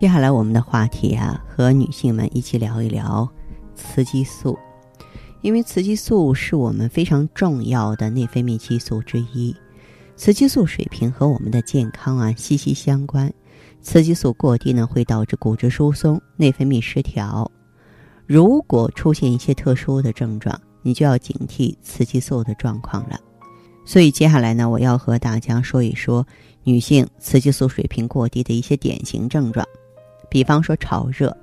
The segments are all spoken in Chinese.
接下来我们的话题啊，和女性们一起聊一聊雌激素，因为雌激素是我们非常重要的内分泌激素之一。雌激素水平和我们的健康啊息息相关。雌激素过低呢，会导致骨质疏松、内分泌失调。如果出现一些特殊的症状，你就要警惕雌激素的状况了。所以接下来呢，我要和大家说一说女性雌激素水平过低的一些典型症状。比方说潮热，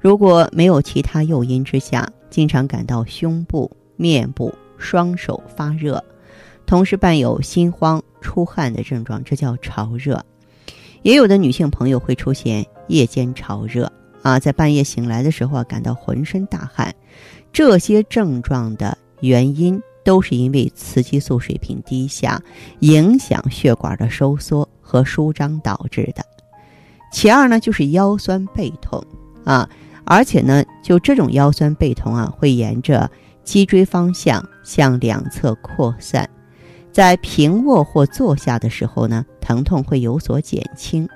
如果没有其他诱因之下，经常感到胸部、面部、双手发热，同时伴有心慌、出汗的症状，这叫潮热。也有的女性朋友会出现夜间潮热啊，在半夜醒来的时候啊，感到浑身大汗，这些症状的原因都是因为雌激素水平低下，影响血管的收缩和舒张导致的。其二呢，就是腰酸背痛啊，而且呢，就这种腰酸背痛啊，会沿着脊椎方向向两侧扩散，在平卧或坐下的时候呢，疼痛会有所减轻；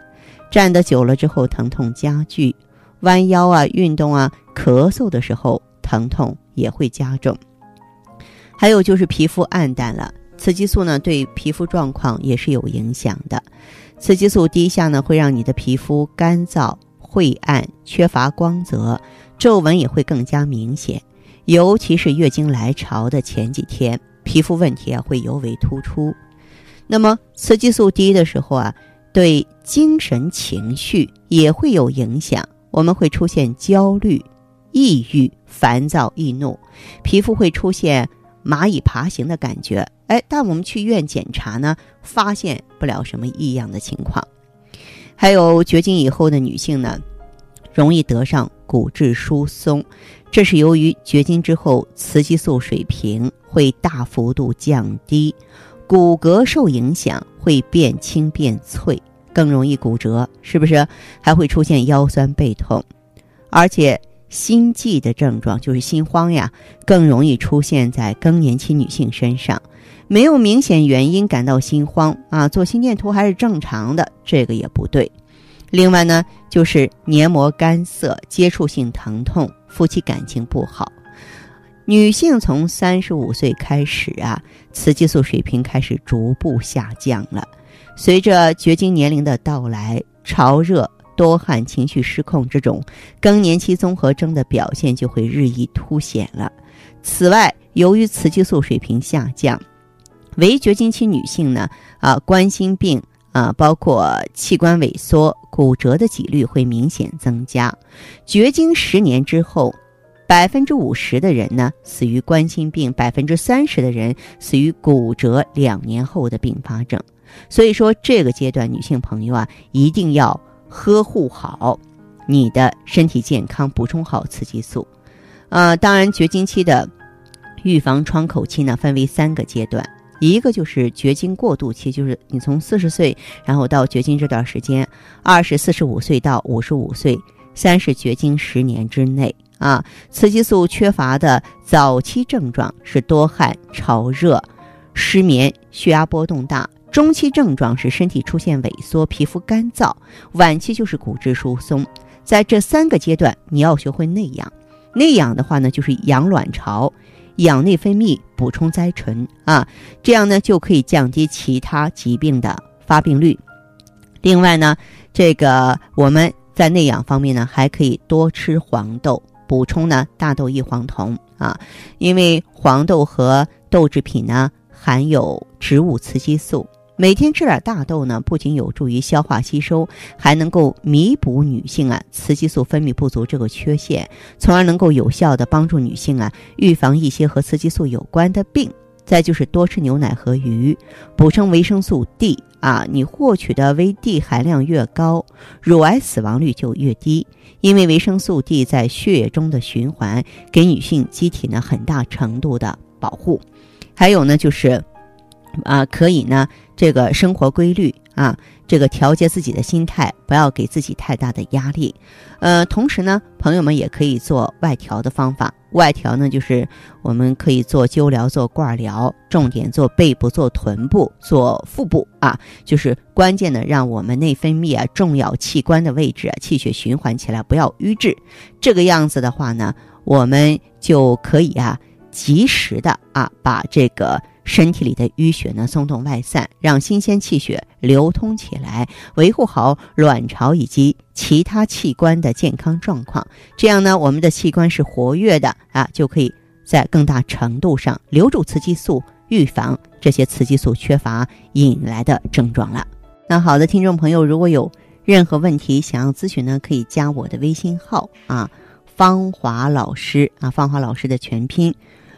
站得久了之后，疼痛加剧；弯腰啊、运动啊、咳嗽的时候，疼痛也会加重。还有就是皮肤暗淡了，雌激素呢，对皮肤状况也是有影响的。雌激素低下呢，会让你的皮肤干燥、晦暗、缺乏光泽，皱纹也会更加明显。尤其是月经来潮的前几天，皮肤问题啊会尤为突出。那么，雌激素低的时候啊，对精神情绪也会有影响。我们会出现焦虑、抑郁、烦躁、易怒，皮肤会出现蚂蚁爬行的感觉。哎，但我们去医院检查呢，发现不了什么异样的情况。还有绝经以后的女性呢，容易得上骨质疏松，这是由于绝经之后雌激素水平会大幅度降低，骨骼受影响，会变轻变脆，更容易骨折，是不是？还会出现腰酸背痛，而且心悸的症状就是心慌呀，更容易出现在更年期女性身上。没有明显原因感到心慌啊，做心电图还是正常的，这个也不对。另外呢，就是黏膜干涩、接触性疼痛、夫妻感情不好。女性从三十五岁开始啊，雌激素水平开始逐步下降了。随着绝经年龄的到来，潮热、多汗、情绪失控这种更年期综合征的表现就会日益凸显了。此外，由于雌激素水平下降，为绝经期女性呢，啊，冠心病啊，包括器官萎缩、骨折的几率会明显增加。绝经十年之后，百分之五十的人呢死于冠心病，百分之三十的人死于骨折两年后的并发症。所以说，这个阶段女性朋友啊，一定要呵护好你的身体健康，补充好雌激素。呃，当然，绝经期的预防窗口期呢，分为三个阶段。一个就是绝经过渡期，就是你从四十岁，然后到绝经这段时间，二是四十五岁到五十五岁，三是绝经十年之内啊。雌激素缺乏的早期症状是多汗、潮热、失眠、血压波动大；中期症状是身体出现萎缩、皮肤干燥；晚期就是骨质疏松。在这三个阶段，你要学会内养。内养的话呢，就是养卵巢。养内分泌，补充甾醇啊，这样呢就可以降低其他疾病的发病率。另外呢，这个我们在内养方面呢，还可以多吃黄豆，补充呢大豆异黄酮啊，因为黄豆和豆制品呢含有植物雌激素。每天吃点大豆呢，不仅有助于消化吸收，还能够弥补女性啊雌激素分泌不足这个缺陷，从而能够有效的帮助女性啊预防一些和雌激素有关的病。再就是多吃牛奶和鱼，补充维生素 D 啊。你获取的维 D 含量越高，乳癌死亡率就越低。因为维生素 D 在血液中的循环，给女性机体呢很大程度的保护。还有呢，就是啊，可以呢这个生活规律啊。这个调节自己的心态，不要给自己太大的压力。呃，同时呢，朋友们也可以做外调的方法。外调呢，就是我们可以做灸疗、做罐疗，重点做背部、做臀部、做腹部啊。就是关键的，让我们内分泌啊，重要器官的位置啊，气血循环起来，不要瘀滞。这个样子的话呢，我们就可以啊，及时的啊，把这个。身体里的淤血呢松动外散，让新鲜气血流通起来，维护好卵巢以及其他器官的健康状况。这样呢，我们的器官是活跃的啊，就可以在更大程度上留住雌激素，预防这些雌激素缺乏引来的症状了。那好的，听众朋友，如果有任何问题想要咨询呢，可以加我的微信号啊，芳华老师啊，芳华老师的全拼。